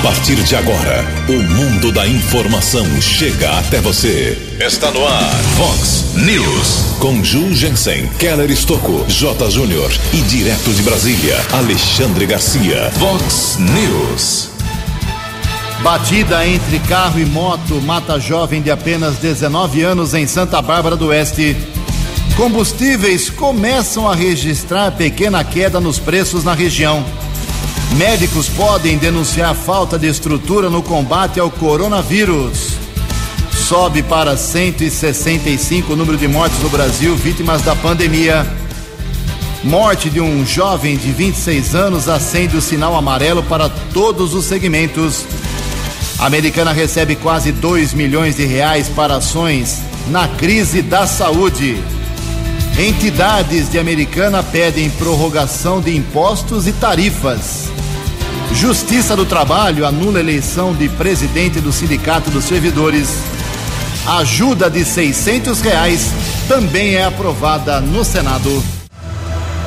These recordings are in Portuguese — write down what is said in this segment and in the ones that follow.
A partir de agora, o mundo da informação chega até você. Está no ar, Fox News. Com Ju Jensen, Keller Estocco, J. Júnior e direto de Brasília, Alexandre Garcia. Fox News. Batida entre carro e moto mata jovem de apenas 19 anos em Santa Bárbara do Oeste. Combustíveis começam a registrar pequena queda nos preços na região. Médicos podem denunciar falta de estrutura no combate ao coronavírus. Sobe para 165 o número de mortes no Brasil vítimas da pandemia. Morte de um jovem de 26 anos acende o sinal amarelo para todos os segmentos. A americana recebe quase 2 milhões de reais para ações na crise da saúde. Entidades de Americana pedem prorrogação de impostos e tarifas. Justiça do Trabalho anula eleição de presidente do Sindicato dos Servidores. Ajuda de 600 reais também é aprovada no Senado.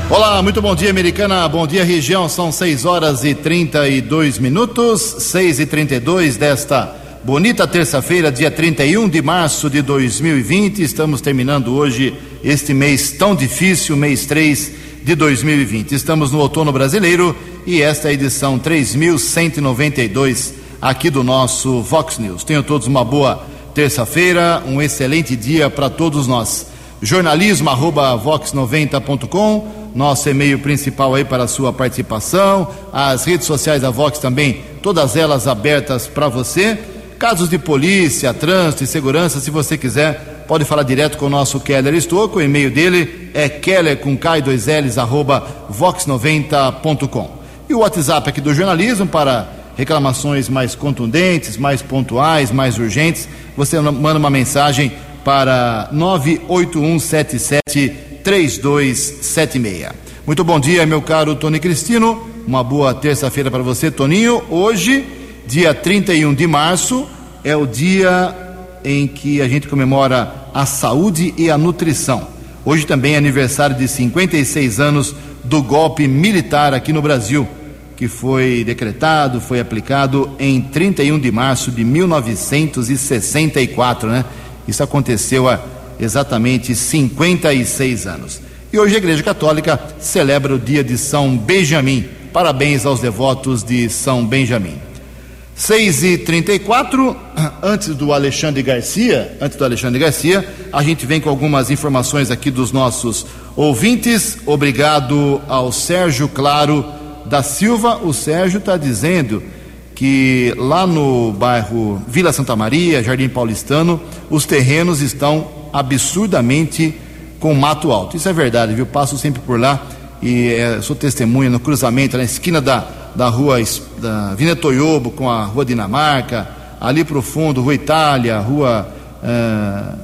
Olá, muito bom dia, Americana. Bom dia, região. São 6 horas e 32 minutos, 6 e 32 desta bonita terça-feira, dia 31 de março de 2020. Estamos terminando hoje este mês tão difícil, mês 3 de 2020. Estamos no outono brasileiro e esta é a edição 3192 aqui do nosso Vox News. Tenham todos uma boa terça-feira, um excelente dia para todos nós. Jornalismo arroba vox90.com nosso e-mail principal aí para a sua participação, as redes sociais da Vox também, todas elas abertas para você. Casos de polícia, trânsito e segurança, se você quiser, pode falar direto com o nosso Keller Estouco, o e-mail dele é keller com k 2 ls arroba vox90.com. E o WhatsApp aqui do jornalismo para reclamações mais contundentes, mais pontuais, mais urgentes, você manda uma mensagem para 98177 3276. Muito bom dia, meu caro Tony Cristino. Uma boa terça-feira para você, Toninho. Hoje, dia 31 de março, é o dia em que a gente comemora a saúde e a nutrição. Hoje também é aniversário de 56 anos do golpe militar aqui no Brasil, que foi decretado, foi aplicado em 31 de março de 1964, né? Isso aconteceu há exatamente 56 anos. E hoje a Igreja Católica celebra o dia de São Benjamim. Parabéns aos devotos de São Benjamim. 6 e 34 antes do Alexandre Garcia, antes do Alexandre Garcia, a gente vem com algumas informações aqui dos nossos ouvintes. Obrigado ao Sérgio Claro da Silva. O Sérgio está dizendo que lá no bairro Vila Santa Maria, Jardim Paulistano, os terrenos estão absurdamente com mato alto. Isso é verdade, viu? Passo sempre por lá e é, sou testemunha no cruzamento, na esquina da, da rua da Vina Toyobo com a rua Dinamarca, ali para o fundo, rua Itália, rua, uh,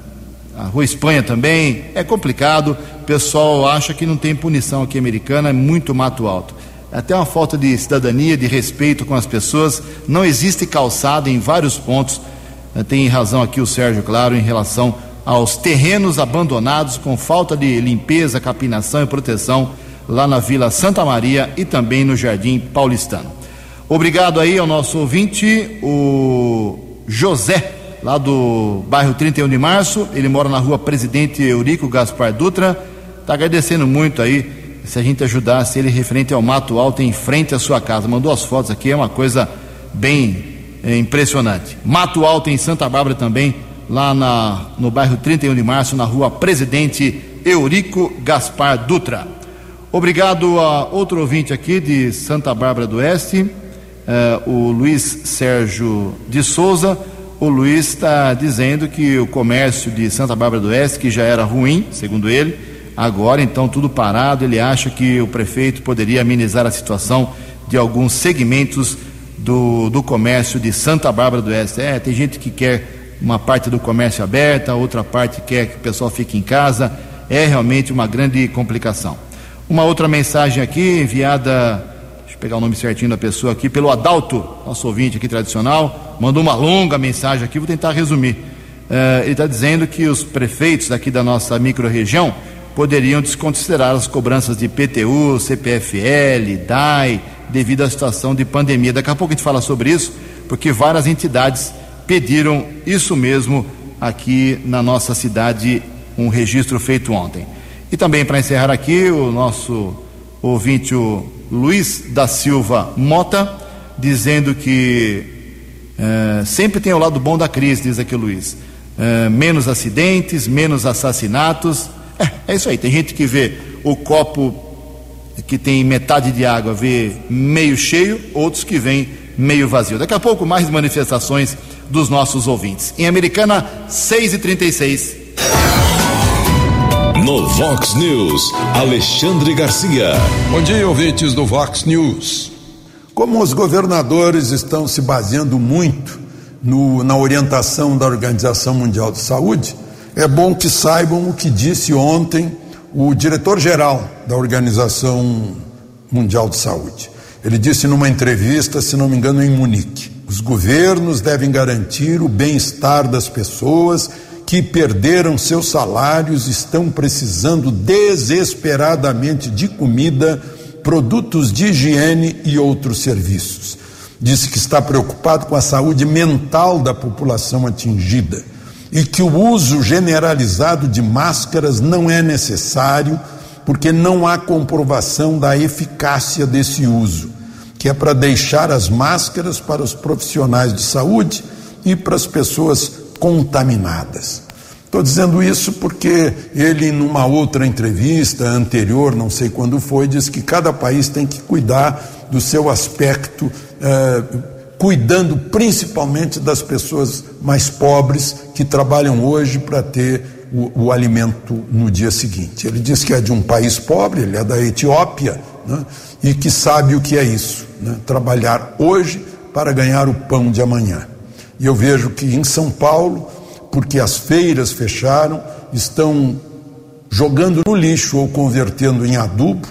a rua Espanha também. É complicado, o pessoal acha que não tem punição aqui americana, é muito mato alto até uma falta de cidadania, de respeito com as pessoas. Não existe calçada em vários pontos. Eh, tem razão aqui o Sérgio Claro em relação aos terrenos abandonados com falta de limpeza, capinação e proteção lá na Vila Santa Maria e também no Jardim Paulistano. Obrigado aí ao nosso ouvinte, o José, lá do bairro 31 de Março. Ele mora na rua Presidente Eurico Gaspar Dutra. Está agradecendo muito aí se a gente ajudasse ele referente ao mato alto em frente à sua casa. Mandou as fotos aqui, é uma coisa bem é, impressionante. Mato alto em Santa Bárbara também, lá na, no bairro 31 de Março, na rua Presidente Eurico Gaspar Dutra. Obrigado a outro ouvinte aqui de Santa Bárbara do Oeste, eh, o Luiz Sérgio de Souza. O Luiz está dizendo que o comércio de Santa Bárbara do Oeste, que já era ruim, segundo ele, Agora, então, tudo parado. Ele acha que o prefeito poderia amenizar a situação de alguns segmentos do, do comércio de Santa Bárbara do Oeste. É, tem gente que quer uma parte do comércio aberta, outra parte quer que o pessoal fique em casa. É realmente uma grande complicação. Uma outra mensagem aqui, enviada, deixa eu pegar o nome certinho da pessoa aqui, pelo Adalto, nosso ouvinte aqui tradicional, mandou uma longa mensagem aqui, vou tentar resumir. Uh, ele está dizendo que os prefeitos daqui da nossa microrregião poderiam desconsiderar as cobranças de PTU, CPFL, DAI, devido à situação de pandemia. Daqui a pouco a gente fala sobre isso, porque várias entidades pediram isso mesmo aqui na nossa cidade, um registro feito ontem. E também para encerrar aqui, o nosso ouvinte, o Luiz da Silva Mota, dizendo que é, sempre tem o lado bom da crise, diz aqui o Luiz. É, menos acidentes, menos assassinatos. É, é isso aí. Tem gente que vê o copo que tem metade de água, vê meio cheio, outros que vêm meio vazio. Daqui a pouco, mais manifestações dos nossos ouvintes. Em Americana, 6h36. No Vox News, Alexandre Garcia. Bom dia, ouvintes do Vox News. Como os governadores estão se baseando muito no, na orientação da Organização Mundial de Saúde, é bom que saibam o que disse ontem o diretor-geral da Organização Mundial de Saúde. Ele disse numa entrevista, se não me engano, em Munique: os governos devem garantir o bem-estar das pessoas que perderam seus salários estão precisando desesperadamente de comida, produtos de higiene e outros serviços. Disse que está preocupado com a saúde mental da população atingida e que o uso generalizado de máscaras não é necessário porque não há comprovação da eficácia desse uso, que é para deixar as máscaras para os profissionais de saúde e para as pessoas contaminadas. Estou dizendo isso porque ele, numa outra entrevista anterior, não sei quando foi, disse que cada país tem que cuidar do seu aspecto, eh, cuidando principalmente das pessoas mais pobres que trabalham hoje para ter o, o, alimento no dia seguinte. Ele diz que é de um país pobre, ele é da Etiópia, né, e que sabe o que é isso, né, trabalhar hoje para ganhar o pão de amanhã. E eu vejo que em São Paulo, porque as feiras fecharam, estão jogando no lixo ou convertendo em adubo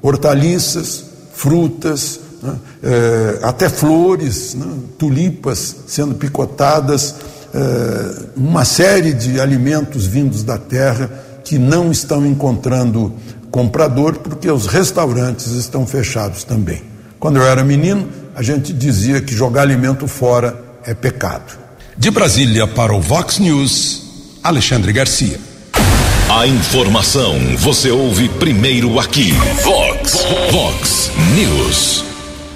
hortaliças, frutas, né, é, até flores, né, tulipas sendo picotadas, é, uma série de alimentos vindos da terra que não estão encontrando comprador porque os restaurantes estão fechados também. Quando eu era menino, a gente dizia que jogar alimento fora é pecado. De Brasília para o Vox News, Alexandre Garcia. A informação você ouve primeiro aqui. Vox, Vox News.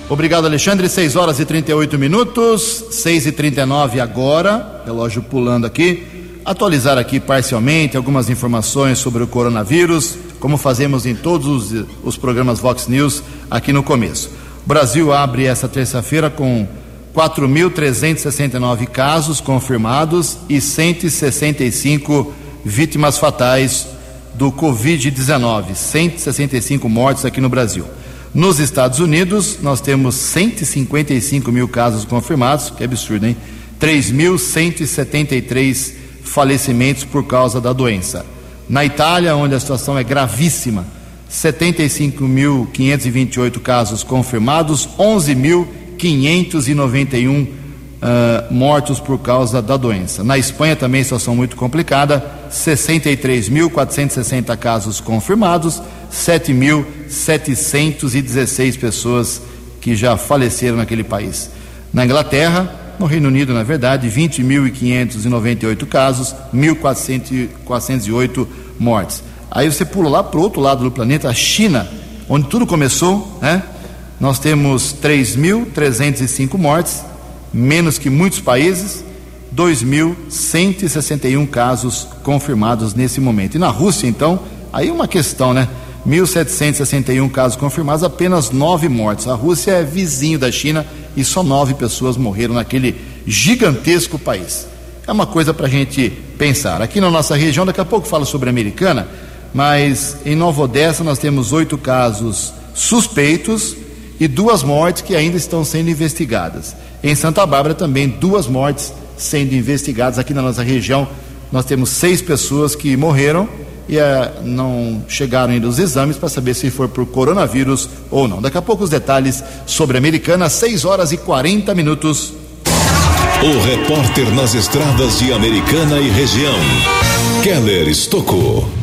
Obrigado, Alexandre. 6 horas e 38 minutos, 6 e 39 agora, relógio pulando aqui. Atualizar aqui parcialmente algumas informações sobre o coronavírus, como fazemos em todos os, os programas Vox News aqui no começo. O Brasil abre essa terça-feira com 4.369 casos confirmados e 165 vítimas fatais do Covid-19, 165 mortes aqui no Brasil. Nos Estados Unidos, nós temos 155 mil casos confirmados, que absurdo, hein? 3.173 falecimentos por causa da doença. Na Itália, onde a situação é gravíssima, 75.528 casos confirmados, 11 mil 591 uh, ah, mortos por causa da doença. Na Espanha também situação muito complicada, 63.460 casos confirmados, 7.716 pessoas que já faleceram naquele país. Na Inglaterra, no Reino Unido, na verdade, 20.598 casos, 1.408 mortes. Aí você pula lá para o outro lado do planeta, a China, onde tudo começou, né? Nós temos 3.305 mortes, menos que muitos países, 2.161 casos confirmados nesse momento. E na Rússia, então, aí uma questão, né? 1.761 casos confirmados, apenas nove mortes. A Rússia é vizinho da China e só nove pessoas morreram naquele gigantesco país. É uma coisa para a gente pensar. Aqui na nossa região, daqui a pouco falo sobre a americana, mas em Nova Odessa nós temos oito casos suspeitos e duas mortes que ainda estão sendo investigadas. Em Santa Bárbara também duas mortes sendo investigadas aqui na nossa região. Nós temos seis pessoas que morreram e uh, não chegaram ainda os exames para saber se foi por coronavírus ou não. Daqui a pouco os detalhes sobre a Americana, 6 horas e 40 minutos. O repórter nas estradas de Americana e região, Keller Estocou.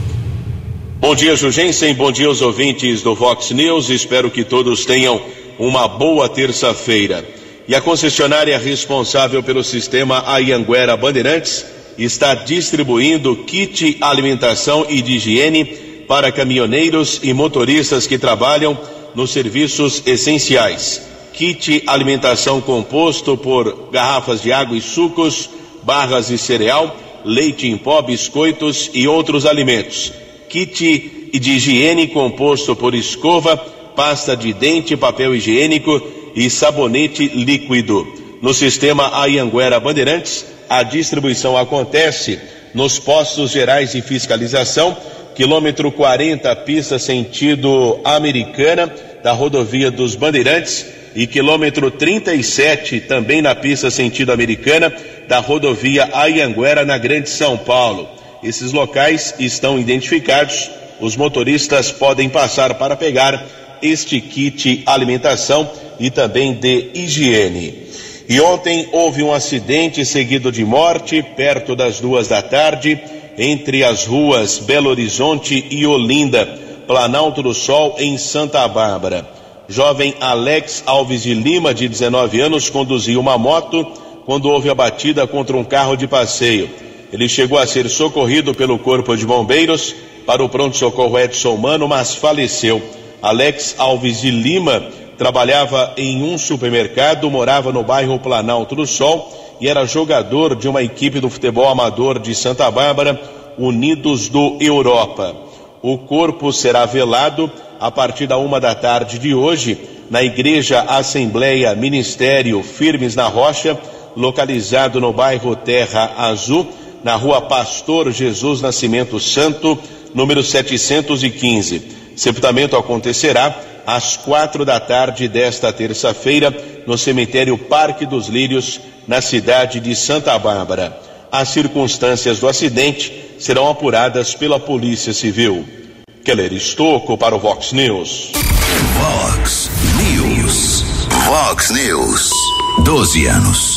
Bom dia, Jugensen. Bom dia aos ouvintes do Vox News. Espero que todos tenham uma boa terça-feira. E a concessionária responsável pelo sistema Ayanguera Bandeirantes está distribuindo kit alimentação e de higiene para caminhoneiros e motoristas que trabalham nos serviços essenciais. Kit alimentação composto por garrafas de água e sucos, barras de cereal, leite em pó, biscoitos e outros alimentos. Kit de higiene composto por escova, pasta de dente, papel higiênico e sabonete líquido. No sistema Ayanguera Bandeirantes, a distribuição acontece nos postos gerais de fiscalização, quilômetro 40, pista sentido americana, da rodovia dos Bandeirantes, e quilômetro 37, também na pista sentido americana, da rodovia Ayanguera, na Grande São Paulo. Esses locais estão identificados. Os motoristas podem passar para pegar este kit alimentação e também de higiene. E ontem houve um acidente seguido de morte perto das duas da tarde entre as ruas Belo Horizonte e Olinda, Planalto do Sol, em Santa Bárbara. Jovem Alex Alves de Lima, de 19 anos, conduziu uma moto quando houve a batida contra um carro de passeio. Ele chegou a ser socorrido pelo Corpo de Bombeiros para o pronto-socorro Edson Mano, mas faleceu. Alex Alves de Lima trabalhava em um supermercado, morava no bairro Planalto do Sol e era jogador de uma equipe do futebol amador de Santa Bárbara, Unidos do Europa. O corpo será velado a partir da uma da tarde de hoje na Igreja Assembleia Ministério Firmes na Rocha, localizado no bairro Terra Azul, na rua Pastor Jesus Nascimento Santo, número 715. Sepultamento acontecerá às quatro da tarde desta terça-feira no cemitério Parque dos Lírios, na cidade de Santa Bárbara. As circunstâncias do acidente serão apuradas pela Polícia Civil. Keller Estocco para o Vox News. Vox News. Vox News. 12 anos.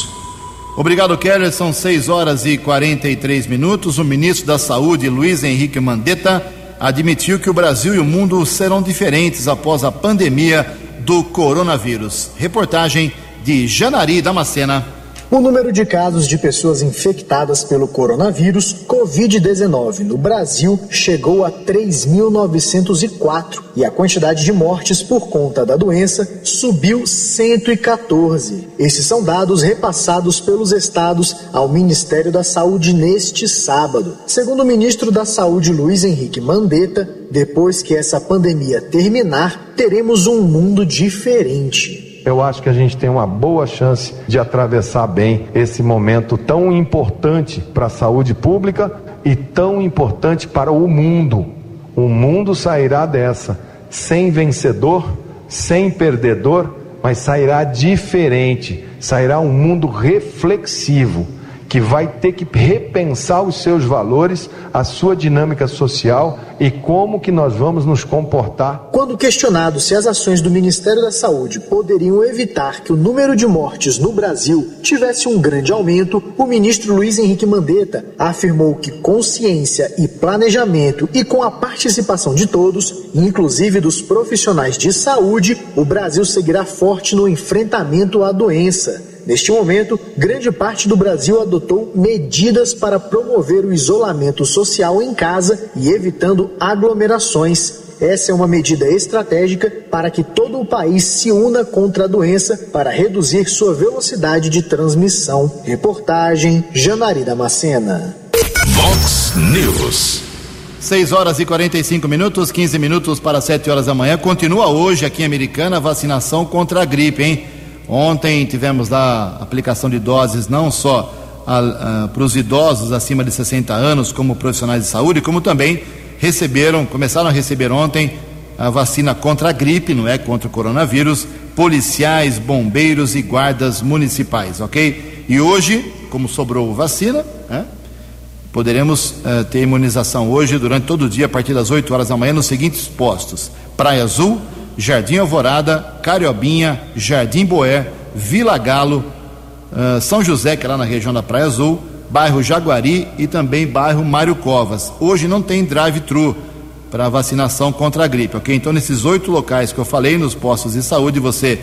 Obrigado, Keller. São 6 horas e 43 minutos. O ministro da Saúde, Luiz Henrique Mandetta, admitiu que o Brasil e o mundo serão diferentes após a pandemia do coronavírus. Reportagem de Janari Damascena. O número de casos de pessoas infectadas pelo coronavírus Covid-19 no Brasil chegou a 3.904 e a quantidade de mortes por conta da doença subiu 114. Esses são dados repassados pelos estados ao Ministério da Saúde neste sábado. Segundo o ministro da Saúde Luiz Henrique Mandetta, depois que essa pandemia terminar, teremos um mundo diferente. Eu acho que a gente tem uma boa chance de atravessar bem esse momento tão importante para a saúde pública e tão importante para o mundo. O mundo sairá dessa sem vencedor, sem perdedor, mas sairá diferente. Sairá um mundo reflexivo que vai ter que repensar os seus valores, a sua dinâmica social e como que nós vamos nos comportar. Quando questionado se as ações do Ministério da Saúde poderiam evitar que o número de mortes no Brasil tivesse um grande aumento, o ministro Luiz Henrique Mandetta afirmou que consciência e planejamento e com a participação de todos, inclusive dos profissionais de saúde, o Brasil seguirá forte no enfrentamento à doença. Neste momento, grande parte do Brasil adotou medidas para promover o isolamento social em casa e evitando aglomerações. Essa é uma medida estratégica para que todo o país se una contra a doença para reduzir sua velocidade de transmissão. Reportagem Janari Damascena. Vox News. 6 horas e 45 minutos, 15 minutos para 7 horas da manhã. Continua hoje aqui em Americana a vacinação contra a gripe, hein? Ontem tivemos lá aplicação de doses não só para os idosos acima de 60 anos, como profissionais de saúde, como também receberam, começaram a receber ontem a vacina contra a gripe, não é contra o coronavírus, policiais, bombeiros e guardas municipais, ok? E hoje, como sobrou vacina, né, poderemos uh, ter imunização hoje durante todo o dia, a partir das 8 horas da manhã, nos seguintes postos: Praia Azul, Jardim Alvorada, Cariobinha, Jardim Boé, Vila Galo, uh, São José, que é lá na região da Praia Azul, bairro Jaguari e também bairro Mário Covas. Hoje não tem drive-thru. para vacinação contra a gripe, ok? Então, nesses oito locais que eu falei, nos postos de saúde, você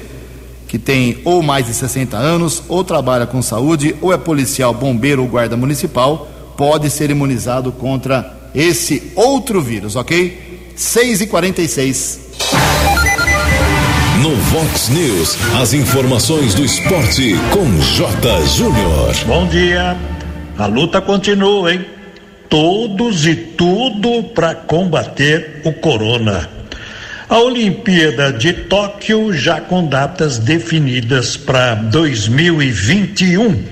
que tem ou mais de 60 anos, ou trabalha com saúde, ou é policial, bombeiro ou guarda municipal, pode ser imunizado contra esse outro vírus, ok? 6 e 46 No Vox News, as informações do esporte com J. Júnior. Bom dia. A luta continua, hein? Todos e tudo para combater o corona. A Olimpíada de Tóquio já com datas definidas para 2021.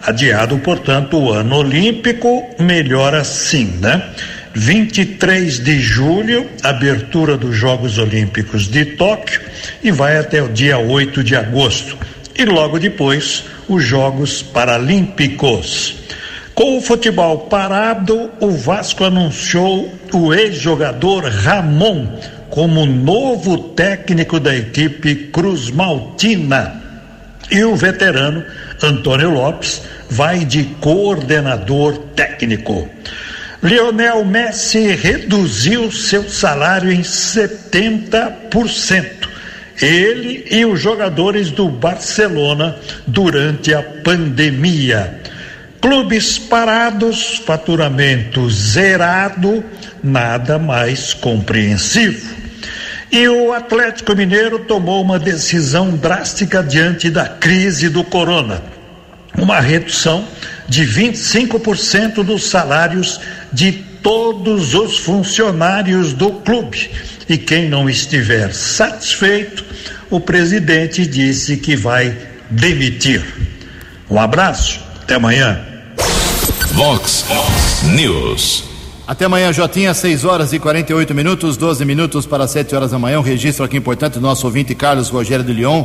Adiado, portanto, o ano olímpico, melhor assim, né? 23 de julho, abertura dos Jogos Olímpicos de Tóquio e vai até o dia 8 de agosto. E logo depois, os Jogos Paralímpicos. Com o futebol parado, o Vasco anunciou o ex-jogador Ramon como novo técnico da equipe Cruz Maltina. E o veterano Antônio Lopes vai de coordenador técnico. Lionel Messi reduziu seu salário em 70%. Ele e os jogadores do Barcelona durante a pandemia. Clubes parados, faturamento zerado, nada mais compreensivo. E o Atlético Mineiro tomou uma decisão drástica diante da crise do corona. Uma redução de 25% dos salários de todos os funcionários do clube. E quem não estiver satisfeito, o presidente disse que vai demitir. Um abraço, até amanhã. Vox News. Até amanhã, Jotinha, 6 horas e 48 minutos, 12 minutos para 7 horas da manhã. Um registro aqui importante do nosso ouvinte Carlos Rogério de Lyon.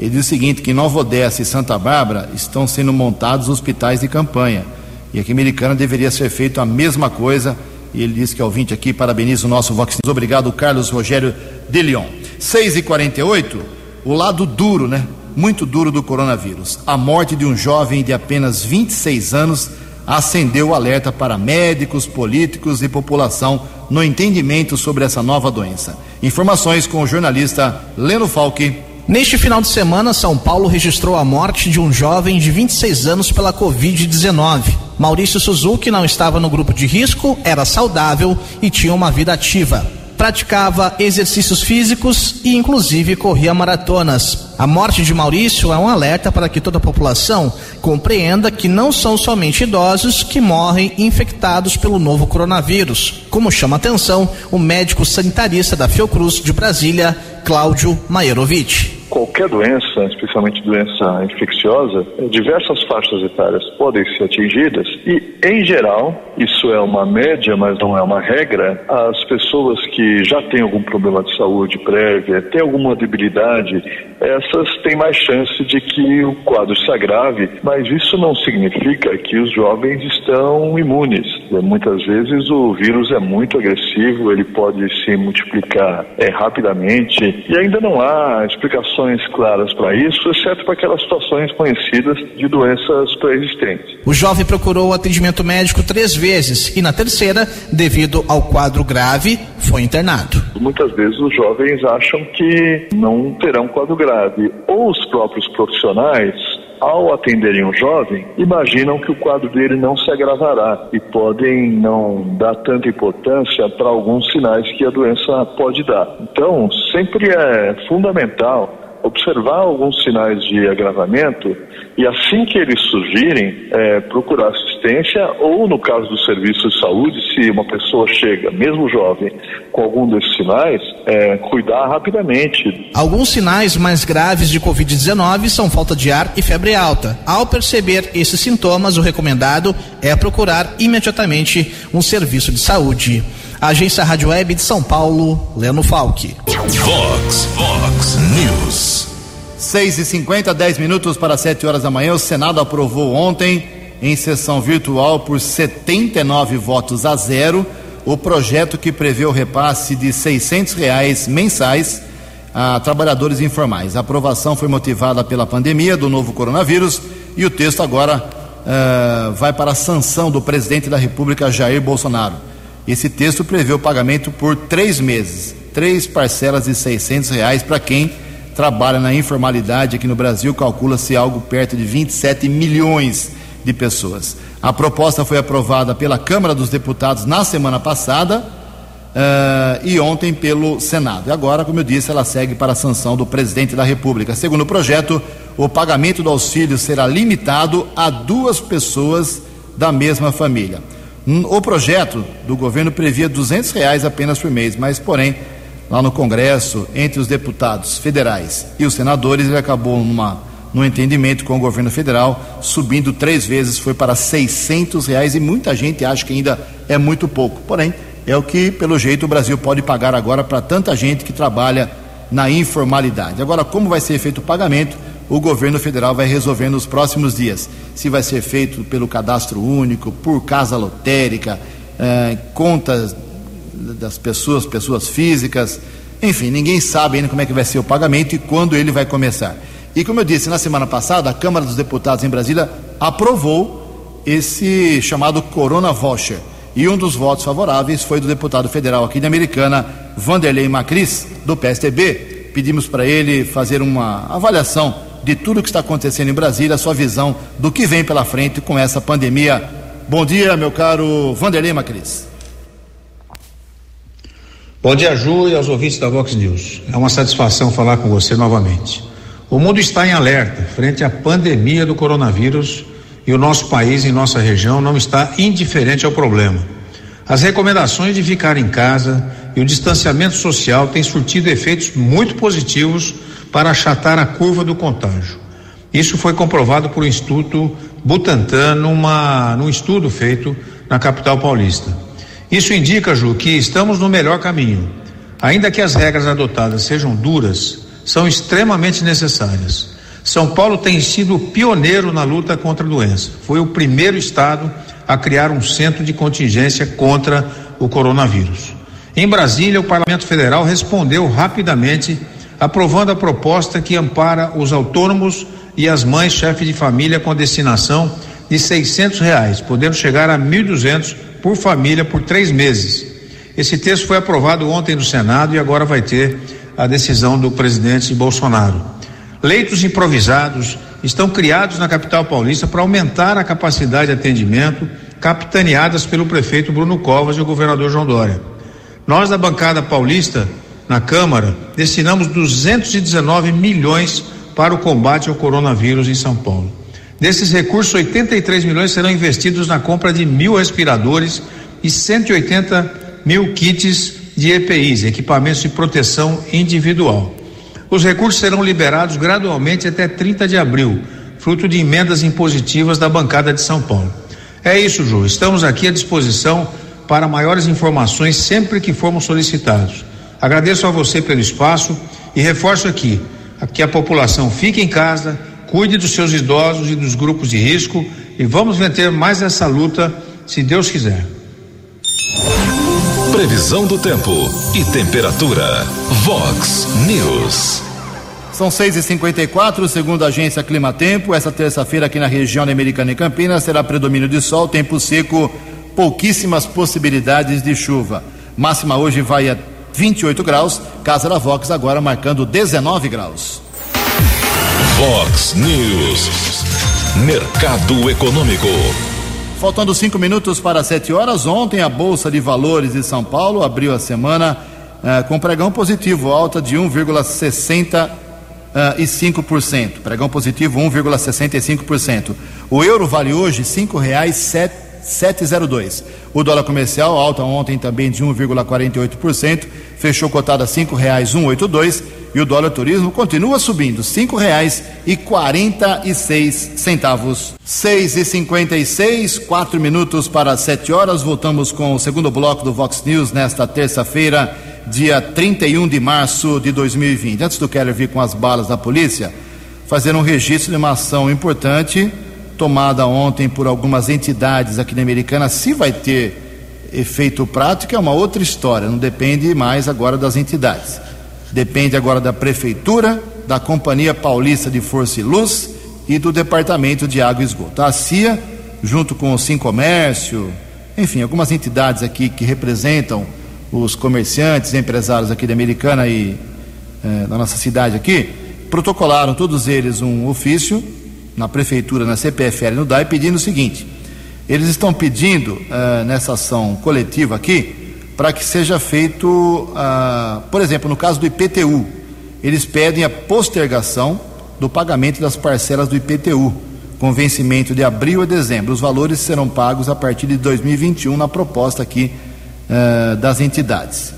Ele diz o seguinte: que em Nova Odessa e Santa Bárbara estão sendo montados hospitais de campanha. E aqui em Americana deveria ser feito a mesma coisa. E ele diz que é ouvinte aqui, parabeniza o nosso Vox. Obrigado, Carlos Rogério de Lyon. 6 e 48 o lado duro, né? Muito duro do coronavírus. A morte de um jovem de apenas 26 anos acendeu o alerta para médicos, políticos e população no entendimento sobre essa nova doença. Informações com o jornalista Leno Falque. Neste final de semana, São Paulo registrou a morte de um jovem de 26 anos pela Covid-19. Maurício Suzuki não estava no grupo de risco, era saudável e tinha uma vida ativa praticava exercícios físicos e, inclusive, corria maratonas. A morte de Maurício é um alerta para que toda a população compreenda que não são somente idosos que morrem infectados pelo novo coronavírus, como chama atenção o médico sanitarista da Fiocruz de Brasília, Cláudio Maierovic qualquer doença, especialmente doença infecciosa, diversas faixas etárias podem ser atingidas e, em geral, isso é uma média, mas não é uma regra, as pessoas que já têm algum problema de saúde prévia, têm alguma debilidade, essas têm mais chance de que o quadro se agrave, mas isso não significa que os jovens estão imunes. Muitas vezes o vírus é muito agressivo, ele pode se multiplicar é, rapidamente e ainda não há explicações claras para isso, exceto para aquelas situações conhecidas de doenças pré-existentes. O jovem procurou atendimento médico três vezes e na terceira, devido ao quadro grave, foi internado. Muitas vezes os jovens acham que não terão quadro grave, ou os próprios profissionais ao atenderem um jovem, imaginam que o quadro dele não se agravará e podem não dar tanta importância para alguns sinais que a doença pode dar. Então, sempre é fundamental observar alguns sinais de agravamento e assim que eles surgirem, é, procurar assistência ou, no caso do serviço de saúde, se uma pessoa chega, mesmo jovem, com algum desses sinais, é, cuidar rapidamente. Alguns sinais mais graves de Covid-19 são falta de ar e febre alta. Ao perceber esses sintomas, o recomendado é procurar imediatamente um serviço de saúde. Agência Rádio Web de São Paulo, Leno Falque. Vox, Vox News. 6 e 50 10 minutos para 7 horas da manhã. O Senado aprovou ontem, em sessão virtual, por 79 votos a zero, o projeto que prevê o repasse de 600 reais mensais a trabalhadores informais. A aprovação foi motivada pela pandemia do novo coronavírus e o texto agora uh, vai para a sanção do presidente da República, Jair Bolsonaro. Esse texto prevê o pagamento por três meses, três parcelas de 600 reais para quem trabalha na informalidade aqui no Brasil, calcula-se algo perto de 27 milhões de pessoas. A proposta foi aprovada pela Câmara dos Deputados na semana passada uh, e ontem pelo Senado. E agora, como eu disse, ela segue para a sanção do presidente da República. Segundo o projeto, o pagamento do auxílio será limitado a duas pessoas da mesma família. O projeto do governo previa duzentos reais apenas por mês, mas porém lá no Congresso entre os deputados federais e os senadores ele acabou numa no entendimento com o governo federal subindo três vezes foi para seiscentos reais e muita gente acha que ainda é muito pouco. Porém é o que pelo jeito o Brasil pode pagar agora para tanta gente que trabalha na informalidade. Agora como vai ser feito o pagamento? O governo federal vai resolver nos próximos dias. Se vai ser feito pelo cadastro único, por casa lotérica, eh, contas das pessoas, pessoas físicas, enfim, ninguém sabe ainda como é que vai ser o pagamento e quando ele vai começar. E como eu disse, na semana passada, a Câmara dos Deputados em Brasília aprovou esse chamado Corona Voucher. E um dos votos favoráveis foi do deputado federal aqui de Americana, Vanderlei Macris, do PSDB. Pedimos para ele fazer uma avaliação de tudo que está acontecendo em Brasília, a sua visão do que vem pela frente com essa pandemia. Bom dia, meu caro Vanderlei Macris. Bom dia, Ju, e aos ouvintes da Vox News. É uma satisfação falar com você novamente. O mundo está em alerta frente à pandemia do coronavírus e o nosso país e nossa região não está indiferente ao problema. As recomendações de ficar em casa e o distanciamento social têm surtido efeitos muito positivos para achatar a curva do contágio. Isso foi comprovado por o Instituto Butantan numa, num estudo feito na capital paulista. Isso indica, Ju, que estamos no melhor caminho. Ainda que as regras adotadas sejam duras, são extremamente necessárias. São Paulo tem sido pioneiro na luta contra a doença. Foi o primeiro estado a criar um centro de contingência contra o coronavírus. Em Brasília, o Parlamento Federal respondeu rapidamente aprovando a proposta que ampara os autônomos e as mães chefes de família com destinação de seiscentos reais, podendo chegar a mil duzentos por família por três meses. Esse texto foi aprovado ontem no Senado e agora vai ter a decisão do presidente Bolsonaro. Leitos improvisados estão criados na capital paulista para aumentar a capacidade de atendimento, capitaneadas pelo prefeito Bruno Covas e o governador João Dória. Nós da bancada paulista na Câmara, destinamos 219 milhões para o combate ao coronavírus em São Paulo. Desses recursos, 83 milhões serão investidos na compra de mil respiradores e 180 mil kits de EPIs, equipamentos de proteção individual. Os recursos serão liberados gradualmente até 30 de abril, fruto de emendas impositivas da bancada de São Paulo. É isso, Ju. Estamos aqui à disposição para maiores informações sempre que formos solicitados. Agradeço a você pelo espaço e reforço aqui que a população fique em casa, cuide dos seus idosos e dos grupos de risco e vamos vencer mais essa luta, se Deus quiser. Previsão do tempo e temperatura. Vox News. São 6 e 54 segundo a agência Climatempo. Essa terça-feira aqui na região Americana e Campinas será predomínio de sol, tempo seco, pouquíssimas possibilidades de chuva. Máxima hoje vai a 28 graus. Casa da Vox agora marcando 19 graus. Vox News. Mercado Econômico. Faltando cinco minutos para sete horas, ontem a Bolsa de Valores de São Paulo abriu a semana eh, com pregão positivo, alta de 1,65%. Pregão positivo 1,65%. O euro vale hoje cinco reais sete 702. O dólar comercial alta ontem também de 1,48%, fechou cotado a cinco reais 182 e o dólar turismo continua subindo cinco reais e quarenta e seis centavos. Seis e cinquenta e seis, quatro minutos para sete horas. Voltamos com o segundo bloco do Vox News nesta terça-feira, dia 31 de março de 2020. Antes do Keller vir com as balas da polícia, fazer um registro de uma ação importante tomada ontem por algumas entidades aqui na Americana, se vai ter efeito prático é uma outra história, não depende mais agora das entidades. Depende agora da Prefeitura, da Companhia Paulista de Força e Luz e do Departamento de Água e Esgoto. A CIA, junto com o Sim Comércio, enfim, algumas entidades aqui que representam os comerciantes, empresários aqui da Americana e eh, da nossa cidade aqui, protocolaram todos eles um ofício na prefeitura, na CPFL, no DAI, pedindo o seguinte: eles estão pedindo uh, nessa ação coletiva aqui para que seja feito, uh, por exemplo, no caso do IPTU, eles pedem a postergação do pagamento das parcelas do IPTU, com vencimento de abril a dezembro. Os valores serão pagos a partir de 2021 na proposta aqui uh, das entidades.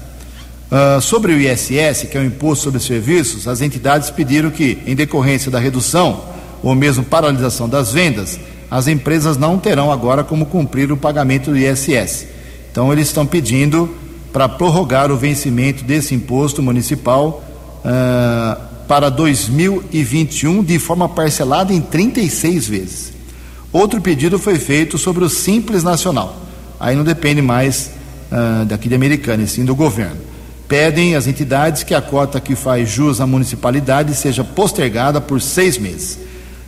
Uh, sobre o ISS, que é o Imposto sobre Serviços, as entidades pediram que, em decorrência da redução ou mesmo paralisação das vendas, as empresas não terão agora como cumprir o pagamento do ISS. Então, eles estão pedindo para prorrogar o vencimento desse imposto municipal uh, para 2021 de forma parcelada em 36 vezes. Outro pedido foi feito sobre o Simples Nacional. Aí não depende mais uh, daqui de Americana, e sim do governo pedem às entidades que a cota que faz jus à municipalidade seja postergada por seis meses.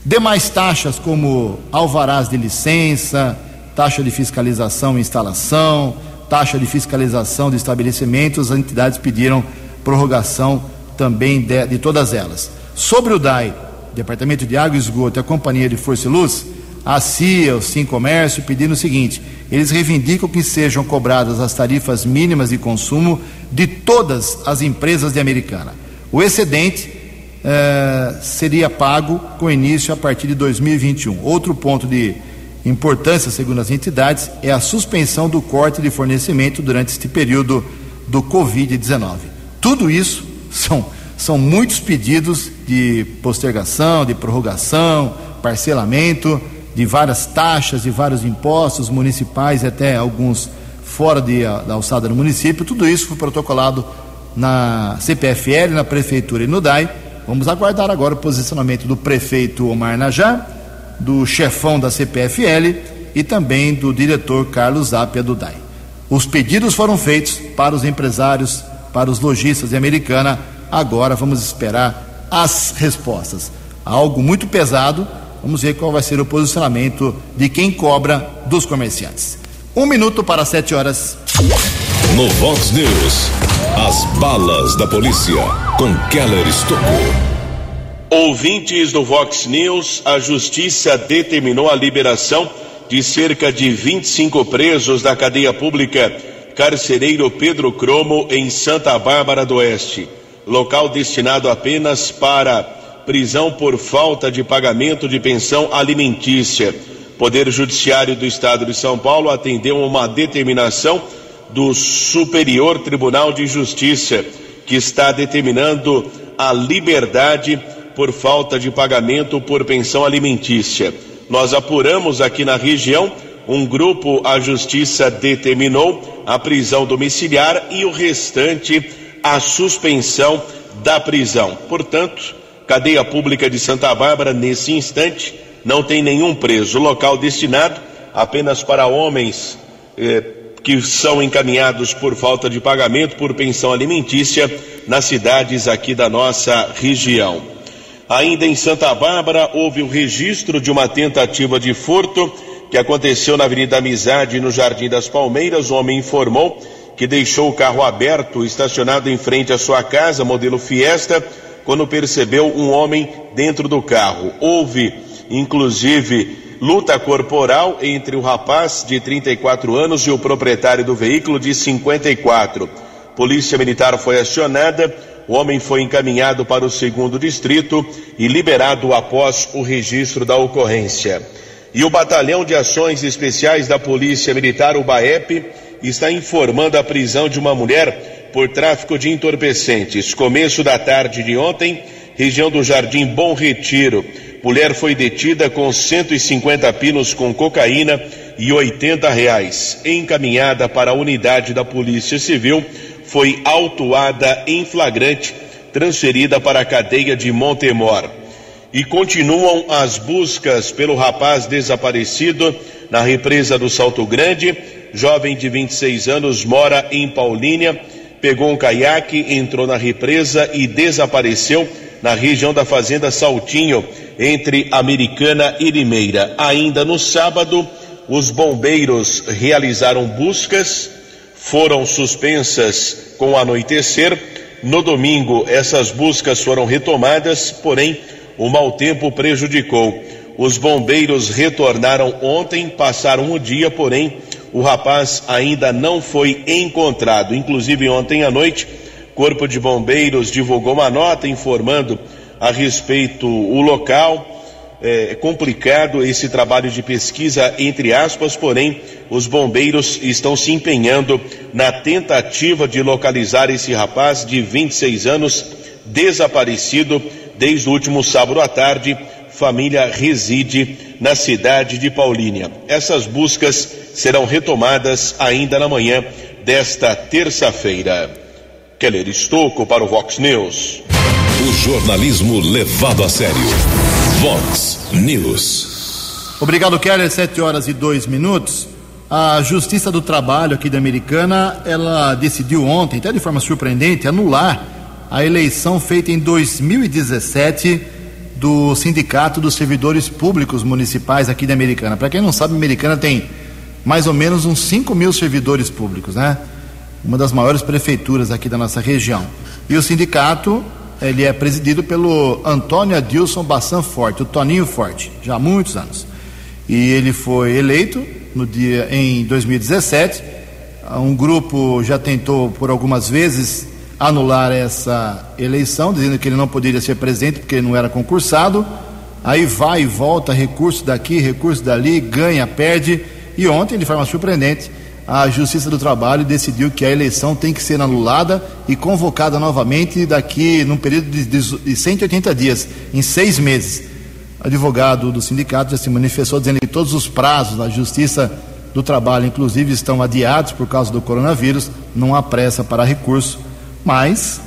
Demais taxas, como alvarás de licença, taxa de fiscalização e instalação, taxa de fiscalização de estabelecimentos, as entidades pediram prorrogação também de, de todas elas. Sobre o DAI, Departamento de Água e Esgoto e a Companhia de Força e Luz, a CIA, o Sim Comércio, pedindo o seguinte: eles reivindicam que sejam cobradas as tarifas mínimas de consumo de todas as empresas de Americana. O excedente eh, seria pago com início a partir de 2021. Outro ponto de importância, segundo as entidades, é a suspensão do corte de fornecimento durante este período do Covid-19. Tudo isso são, são muitos pedidos de postergação, de prorrogação, parcelamento de várias taxas, de vários impostos municipais e até alguns fora de, da alçada do município. Tudo isso foi protocolado na CPFL, na Prefeitura e no DAI. Vamos aguardar agora o posicionamento do prefeito Omar Najá, do chefão da CPFL e também do diretor Carlos Zapia do DAI. Os pedidos foram feitos para os empresários, para os lojistas de Americana. Agora vamos esperar as respostas. Algo muito pesado Vamos ver qual vai ser o posicionamento de quem cobra dos comerciantes. Um minuto para sete horas. No Vox News, as balas da polícia com Keller Estocou. Ouvintes do Vox News, a justiça determinou a liberação de cerca de 25 presos da cadeia pública Carcereiro Pedro Cromo em Santa Bárbara do Oeste, local destinado apenas para prisão por falta de pagamento de pensão alimentícia. Poder Judiciário do Estado de São Paulo atendeu uma determinação do Superior Tribunal de Justiça, que está determinando a liberdade por falta de pagamento por pensão alimentícia. Nós apuramos aqui na região, um grupo a justiça determinou a prisão domiciliar e o restante a suspensão da prisão. Portanto, Cadeia Pública de Santa Bárbara, nesse instante, não tem nenhum preso. Local destinado apenas para homens eh, que são encaminhados por falta de pagamento por pensão alimentícia nas cidades aqui da nossa região. Ainda em Santa Bárbara, houve o registro de uma tentativa de furto que aconteceu na Avenida Amizade, no Jardim das Palmeiras. O homem informou que deixou o carro aberto, estacionado em frente à sua casa, modelo Fiesta quando percebeu um homem dentro do carro. Houve, inclusive, luta corporal entre o rapaz de 34 anos e o proprietário do veículo de 54. Polícia Militar foi acionada, o homem foi encaminhado para o segundo distrito e liberado após o registro da ocorrência. E o Batalhão de Ações Especiais da Polícia Militar, o BAEP, está informando a prisão de uma mulher por tráfico de entorpecentes. Começo da tarde de ontem, região do Jardim Bom Retiro. Mulher foi detida com 150 pinos com cocaína e 80 reais. Encaminhada para a unidade da Polícia Civil, foi autuada em flagrante, transferida para a cadeia de Montemor. E continuam as buscas pelo rapaz desaparecido na represa do Salto Grande. Jovem de 26 anos mora em Paulínia pegou um caiaque, entrou na represa e desapareceu na região da Fazenda Saltinho, entre Americana e Limeira. Ainda no sábado, os bombeiros realizaram buscas, foram suspensas com o anoitecer. No domingo, essas buscas foram retomadas, porém, o mau tempo prejudicou. Os bombeiros retornaram ontem, passaram o dia, porém, o rapaz ainda não foi encontrado. Inclusive, ontem à noite, Corpo de Bombeiros divulgou uma nota informando a respeito o local. É complicado esse trabalho de pesquisa, entre aspas, porém, os bombeiros estão se empenhando na tentativa de localizar esse rapaz de 26 anos, desaparecido desde o último sábado à tarde. Família reside na cidade de Paulínia. Essas buscas serão retomadas ainda na manhã desta terça-feira. Keller Estocco para o Vox News. O jornalismo levado a sério. Vox News. Obrigado, Keller. Sete horas e dois minutos. A Justiça do Trabalho aqui da Americana, ela decidiu ontem, até de forma surpreendente, anular a eleição feita em 2017 do Sindicato dos Servidores Públicos Municipais aqui da Americana. Para quem não sabe, a Americana tem mais ou menos uns 5 mil servidores públicos, né? Uma das maiores prefeituras aqui da nossa região. E o sindicato, ele é presidido pelo Antônio Adilson Bassan Forte, o Toninho Forte, já há muitos anos. E ele foi eleito no dia em 2017. Um grupo já tentou por algumas vezes anular essa eleição, dizendo que ele não poderia ser presidente porque ele não era concursado. Aí vai e volta, recurso daqui, recurso dali, ganha, perde. E ontem, de forma surpreendente, a Justiça do Trabalho decidiu que a eleição tem que ser anulada e convocada novamente daqui num período de 180 dias, em seis meses. O advogado do sindicato já se manifestou dizendo que todos os prazos da Justiça do Trabalho, inclusive, estão adiados por causa do coronavírus, não há pressa para recurso. Mas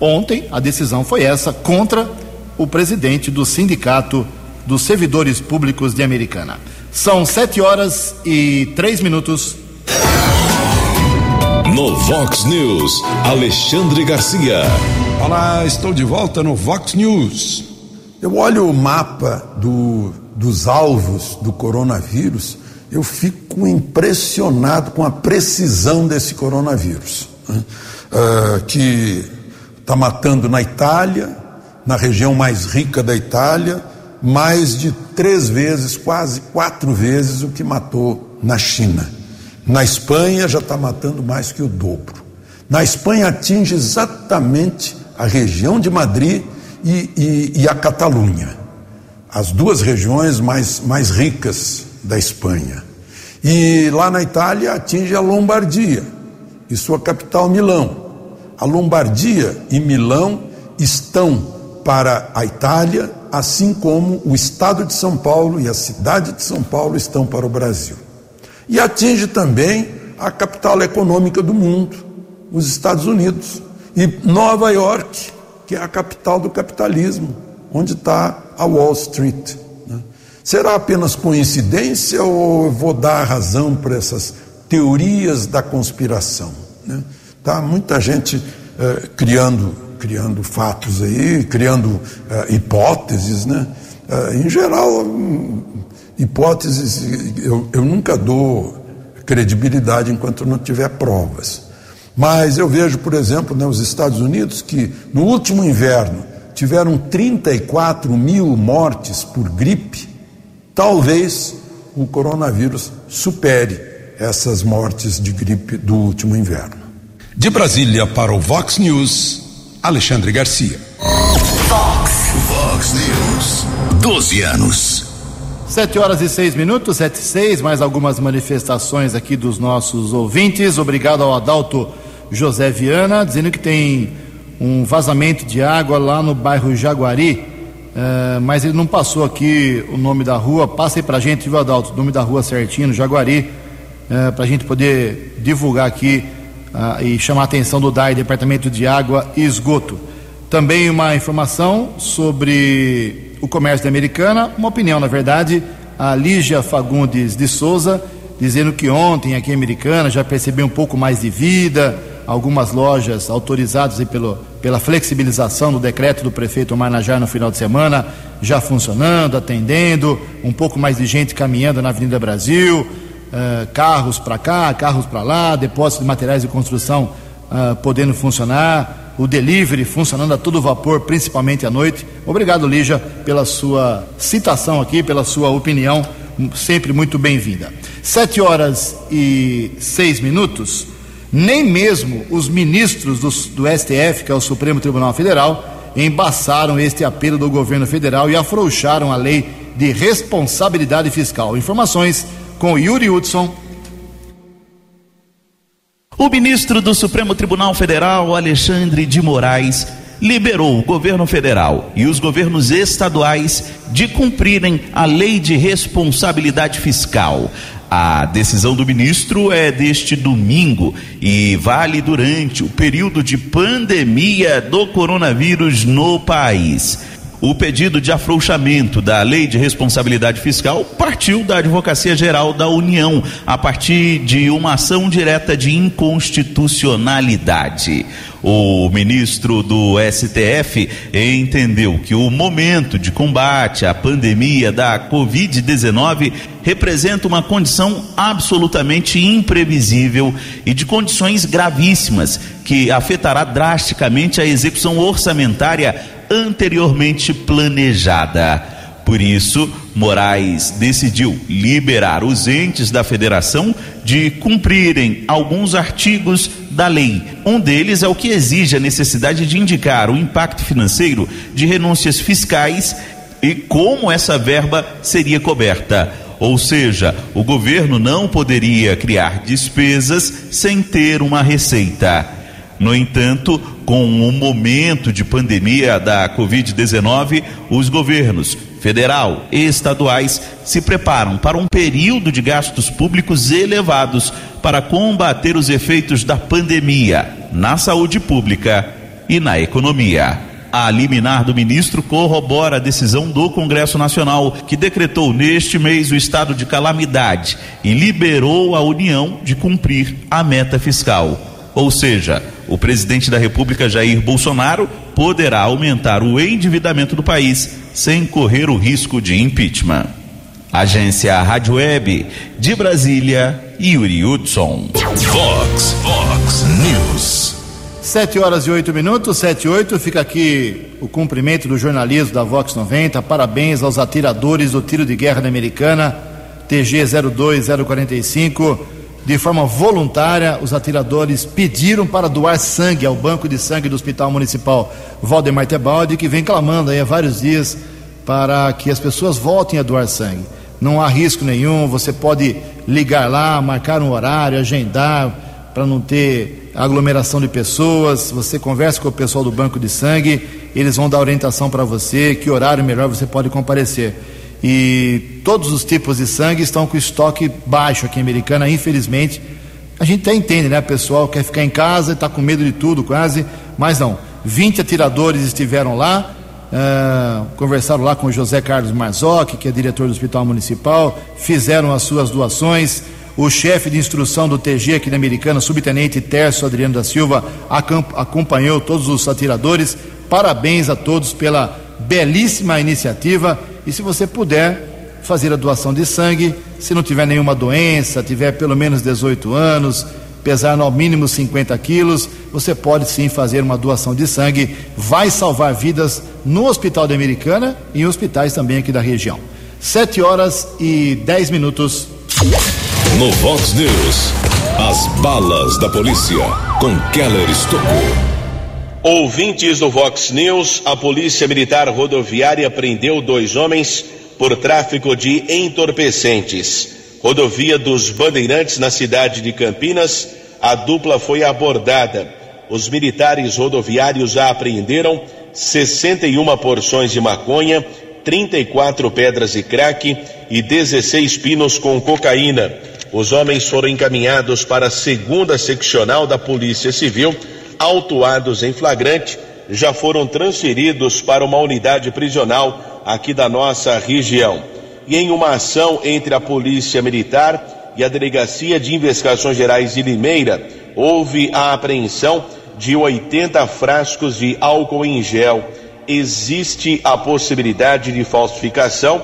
ontem a decisão foi essa contra o presidente do Sindicato dos Servidores Públicos de Americana. São sete horas e três minutos. No Vox News, Alexandre Garcia. Olá, estou de volta no Vox News. Eu olho o mapa do, dos alvos do coronavírus, eu fico impressionado com a precisão desse coronavírus, né? uh, que está matando na Itália, na região mais rica da Itália, mais de três vezes, quase quatro vezes o que matou na China. Na Espanha já está matando mais que o dobro. Na Espanha atinge exatamente a região de Madrid e, e, e a Catalunha, as duas regiões mais, mais ricas da Espanha. E lá na Itália atinge a Lombardia e sua capital Milão. A Lombardia e Milão estão para a Itália, assim como o estado de São Paulo e a cidade de São Paulo estão para o Brasil e atinge também a capital econômica do mundo, os Estados Unidos, e Nova York, que é a capital do capitalismo, onde está a Wall Street. Né? Será apenas coincidência ou vou dar razão para essas teorias da conspiração? Né? Tá muita gente eh, criando, criando fatos aí, criando eh, hipóteses, né? Eh, em geral, hum, hipóteses, eu, eu nunca dou credibilidade enquanto não tiver provas. Mas eu vejo, por exemplo, nos né, Estados Unidos que no último inverno tiveram 34 mil mortes por gripe. Talvez o coronavírus supere essas mortes de gripe do último inverno. De Brasília para o Vox News, Alexandre Garcia. Vox, Vox News. 12 anos. Sete horas e seis minutos, sete e seis, mais algumas manifestações aqui dos nossos ouvintes. Obrigado ao Adalto José Viana, dizendo que tem um vazamento de água lá no bairro Jaguari, uh, mas ele não passou aqui o nome da rua. Passa aí pra gente, viu, Adalto, o nome da rua certinho, no Jaguari, uh, pra gente poder divulgar aqui uh, e chamar a atenção do DAI, Departamento de Água e Esgoto. Também uma informação sobre o comércio da Americana, uma opinião, na verdade, a Lígia Fagundes de Souza, dizendo que ontem aqui em Americana já percebeu um pouco mais de vida, algumas lojas autorizadas pelo, pela flexibilização do decreto do prefeito Marnajar no final de semana já funcionando, atendendo, um pouco mais de gente caminhando na Avenida Brasil, uh, carros para cá, carros para lá, depósitos de materiais de construção uh, podendo funcionar, o delivery funcionando a todo vapor, principalmente à noite. Obrigado, Lígia, pela sua citação aqui, pela sua opinião, sempre muito bem-vinda. Sete horas e seis minutos. Nem mesmo os ministros do, do STF, que é o Supremo Tribunal Federal, embaçaram este apelo do governo federal e afrouxaram a lei de responsabilidade fiscal. Informações com Yuri Hudson. O ministro do Supremo Tribunal Federal, Alexandre de Moraes, liberou o governo federal e os governos estaduais de cumprirem a lei de responsabilidade fiscal. A decisão do ministro é deste domingo e vale durante o período de pandemia do coronavírus no país. O pedido de afrouxamento da Lei de Responsabilidade Fiscal partiu da Advocacia Geral da União, a partir de uma ação direta de inconstitucionalidade. O ministro do STF entendeu que o momento de combate à pandemia da Covid-19 representa uma condição absolutamente imprevisível e de condições gravíssimas que afetará drasticamente a execução orçamentária anteriormente planejada. Por isso, Moraes decidiu liberar os entes da federação de cumprirem alguns artigos da lei. Um deles é o que exige a necessidade de indicar o impacto financeiro de renúncias fiscais e como essa verba seria coberta. Ou seja, o governo não poderia criar despesas sem ter uma receita. No entanto, com o momento de pandemia da Covid-19, os governos federal e estaduais se preparam para um período de gastos públicos elevados para combater os efeitos da pandemia na saúde pública e na economia. A liminar do ministro corrobora a decisão do Congresso Nacional, que decretou neste mês o estado de calamidade e liberou a União de cumprir a meta fiscal. Ou seja, o presidente da República Jair Bolsonaro poderá aumentar o endividamento do país sem correr o risco de impeachment. Agência Rádio Web de Brasília, Yuri Hudson. Fox, Fox News. Sete horas e oito minutos, sete e oito. Fica aqui o cumprimento do jornalismo da Vox 90. Parabéns aos atiradores do tiro de guerra da Americana, TG 02045 de forma voluntária, os atiradores pediram para doar sangue ao banco de sangue do Hospital Municipal Valdemar Tebaldi, que vem clamando há vários dias para que as pessoas voltem a doar sangue. Não há risco nenhum, você pode ligar lá, marcar um horário, agendar para não ter aglomeração de pessoas. Você conversa com o pessoal do banco de sangue, eles vão dar orientação para você, que horário melhor você pode comparecer e todos os tipos de sangue estão com estoque baixo aqui em Americana, infelizmente. A gente até entende, né? O pessoal quer ficar em casa, está com medo de tudo quase, mas não. 20 atiradores estiveram lá, uh, conversaram lá com o José Carlos Marzocchi, que é diretor do Hospital Municipal, fizeram as suas doações. O chefe de instrução do TG aqui na Americana, subtenente Terço Adriano da Silva, acompanhou todos os atiradores. Parabéns a todos pela belíssima iniciativa e se você puder fazer a doação de sangue, se não tiver nenhuma doença, tiver pelo menos 18 anos, pesar no mínimo 50 quilos, você pode sim fazer uma doação de sangue. Vai salvar vidas no Hospital da Americana e em hospitais também aqui da região. 7 horas e 10 minutos. No Vox News, as balas da polícia com Keller Estocou. Ouvintes do Vox News, a Polícia Militar Rodoviária prendeu dois homens por tráfico de entorpecentes. Rodovia dos Bandeirantes, na cidade de Campinas, a dupla foi abordada. Os militares rodoviários já apreenderam 61 porções de maconha, 34 pedras de crack e 16 pinos com cocaína. Os homens foram encaminhados para a segunda seccional da Polícia Civil autuados em flagrante já foram transferidos para uma unidade prisional aqui da nossa região. E em uma ação entre a Polícia Militar e a Delegacia de Investigações Gerais de Limeira, houve a apreensão de 80 frascos de álcool em gel. Existe a possibilidade de falsificação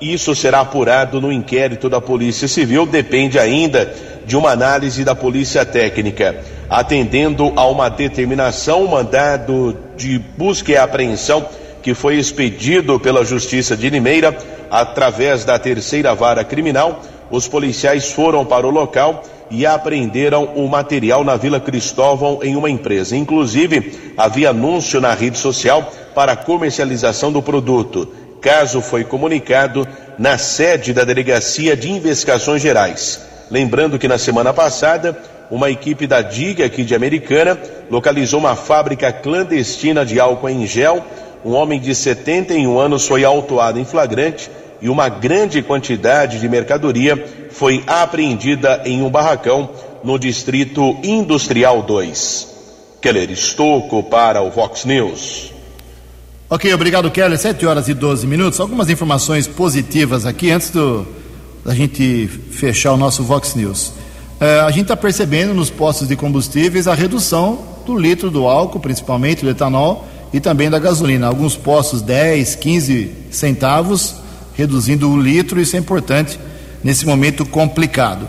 Isso será apurado no inquérito da Polícia Civil, depende ainda de uma análise da Polícia Técnica. Atendendo a uma determinação, mandado de busca e apreensão que foi expedido pela Justiça de Limeira através da terceira vara criminal, os policiais foram para o local e apreenderam o material na Vila Cristóvão em uma empresa. Inclusive, havia anúncio na rede social para comercialização do produto. Caso foi comunicado na sede da Delegacia de Investigações Gerais. Lembrando que na semana passada, uma equipe da DIG aqui de Americana localizou uma fábrica clandestina de álcool em gel. Um homem de 71 anos foi autuado em flagrante e uma grande quantidade de mercadoria foi apreendida em um barracão no Distrito Industrial 2. Keller Estocco para o Vox News. Ok, obrigado, Keller. 7 horas e 12 minutos. Algumas informações positivas aqui antes do, da gente fechar o nosso Vox News. Uh, a gente está percebendo nos postos de combustíveis a redução do litro do álcool, principalmente do etanol, e também da gasolina. Alguns postos 10, 15 centavos reduzindo o litro, isso é importante nesse momento complicado.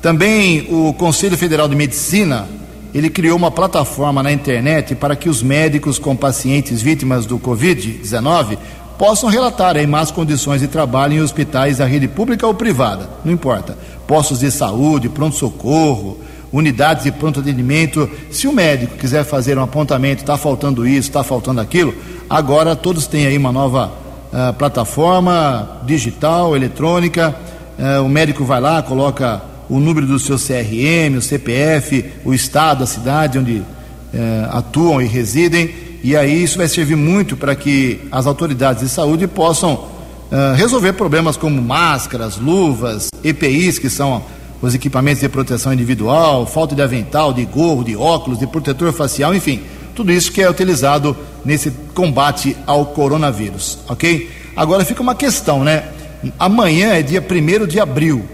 Também o Conselho Federal de Medicina, ele criou uma plataforma na internet para que os médicos com pacientes vítimas do Covid-19 possam relatar em más condições de trabalho em hospitais da rede pública ou privada, não importa. Postos de saúde, pronto-socorro, unidades de pronto atendimento. Se o médico quiser fazer um apontamento, está faltando isso, está faltando aquilo, agora todos têm aí uma nova uh, plataforma digital, eletrônica. Uh, o médico vai lá, coloca o número do seu CRM, o CPF, o estado, a cidade onde uh, atuam e residem, e aí isso vai servir muito para que as autoridades de saúde possam resolver problemas como máscaras, luvas, EPIs, que são os equipamentos de proteção individual, falta de avental, de gorro, de óculos, de protetor facial, enfim, tudo isso que é utilizado nesse combate ao coronavírus, ok? Agora fica uma questão, né? Amanhã é dia 1 de abril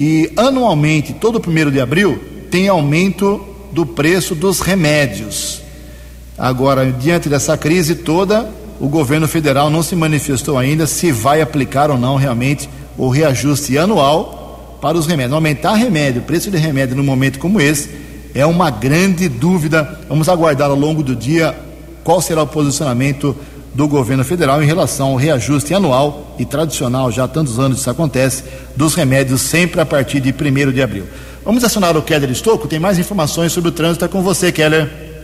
e anualmente, todo 1 de abril, tem aumento do preço dos remédios. Agora, diante dessa crise toda, o governo federal não se manifestou ainda se vai aplicar ou não realmente o reajuste anual para os remédios. Aumentar remédio, preço de remédio num momento como esse, é uma grande dúvida. Vamos aguardar ao longo do dia qual será o posicionamento do governo federal em relação ao reajuste anual e tradicional, já há tantos anos isso acontece, dos remédios sempre a partir de 1 de abril. Vamos acionar o Keller Estocco, tem mais informações sobre o trânsito é com você, Keller.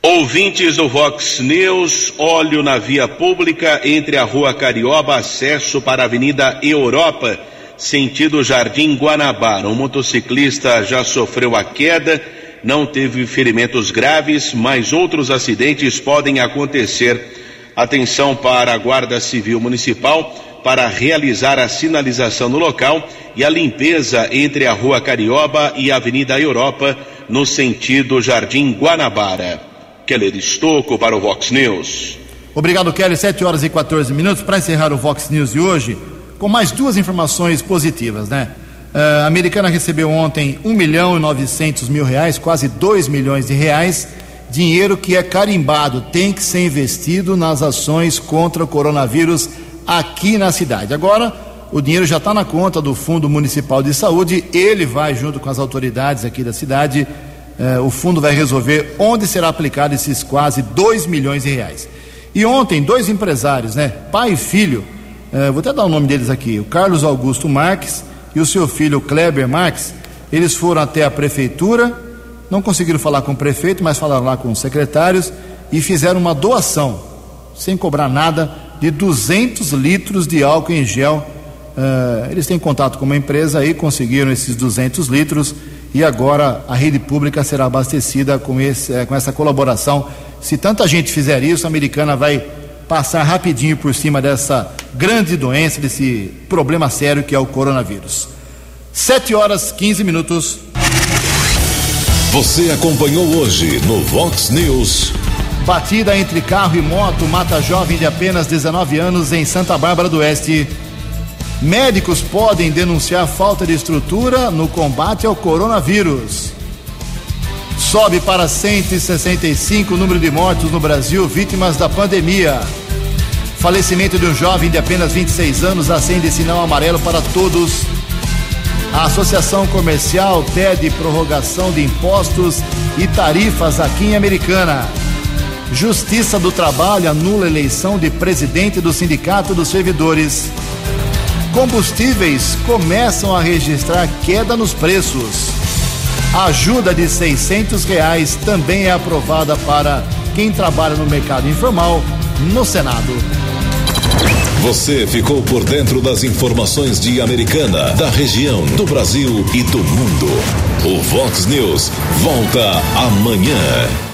Ouvintes do Vox News, óleo na via pública entre a rua Carioba, acesso para a Avenida Europa sentido Jardim Guanabara. Um motociclista já sofreu a queda, não teve ferimentos graves, mas outros acidentes podem acontecer. Atenção para a Guarda Civil Municipal para realizar a sinalização no local e a limpeza entre a Rua Carioba e a Avenida Europa, no sentido Jardim Guanabara. Keller Estocco para o Vox News. Obrigado, Kelly. 7 horas e 14 minutos. Para encerrar o Vox News de hoje, com mais duas informações positivas, né? Uh, a americana recebeu ontem 1 milhão e 900 mil reais, quase 2 milhões de reais, dinheiro que é carimbado, tem que ser investido nas ações contra o coronavírus aqui na cidade. Agora, o dinheiro já está na conta do Fundo Municipal de Saúde, ele vai, junto com as autoridades aqui da cidade, uh, o fundo vai resolver onde será aplicado esses quase 2 milhões de reais. E ontem, dois empresários, né, pai e filho, é, vou até dar o nome deles aqui, o Carlos Augusto Marques e o seu filho Kleber Marques, eles foram até a prefeitura, não conseguiram falar com o prefeito, mas falaram lá com os secretários e fizeram uma doação, sem cobrar nada, de 200 litros de álcool em gel. Uh, eles têm contato com uma empresa aí, conseguiram esses 200 litros e agora a rede pública será abastecida com, esse, eh, com essa colaboração. Se tanta gente fizer isso, a americana vai passar rapidinho por cima dessa grande doença, desse problema sério que é o coronavírus. 7 horas 15 minutos. Você acompanhou hoje no Vox News. Batida entre carro e moto mata jovem de apenas 19 anos em Santa Bárbara do Oeste. Médicos podem denunciar falta de estrutura no combate ao coronavírus. Sobe para 165 o número de mortos no Brasil vítimas da pandemia. Falecimento de um jovem de apenas 26 anos acende sinal amarelo para todos. A Associação Comercial pede prorrogação de impostos e tarifas aqui em Americana. Justiça do Trabalho anula eleição de presidente do Sindicato dos Servidores. Combustíveis começam a registrar queda nos preços. A ajuda de 600 reais também é aprovada para quem trabalha no mercado informal no Senado. Você ficou por dentro das informações de Americana, da região, do Brasil e do mundo. O Vox News volta amanhã.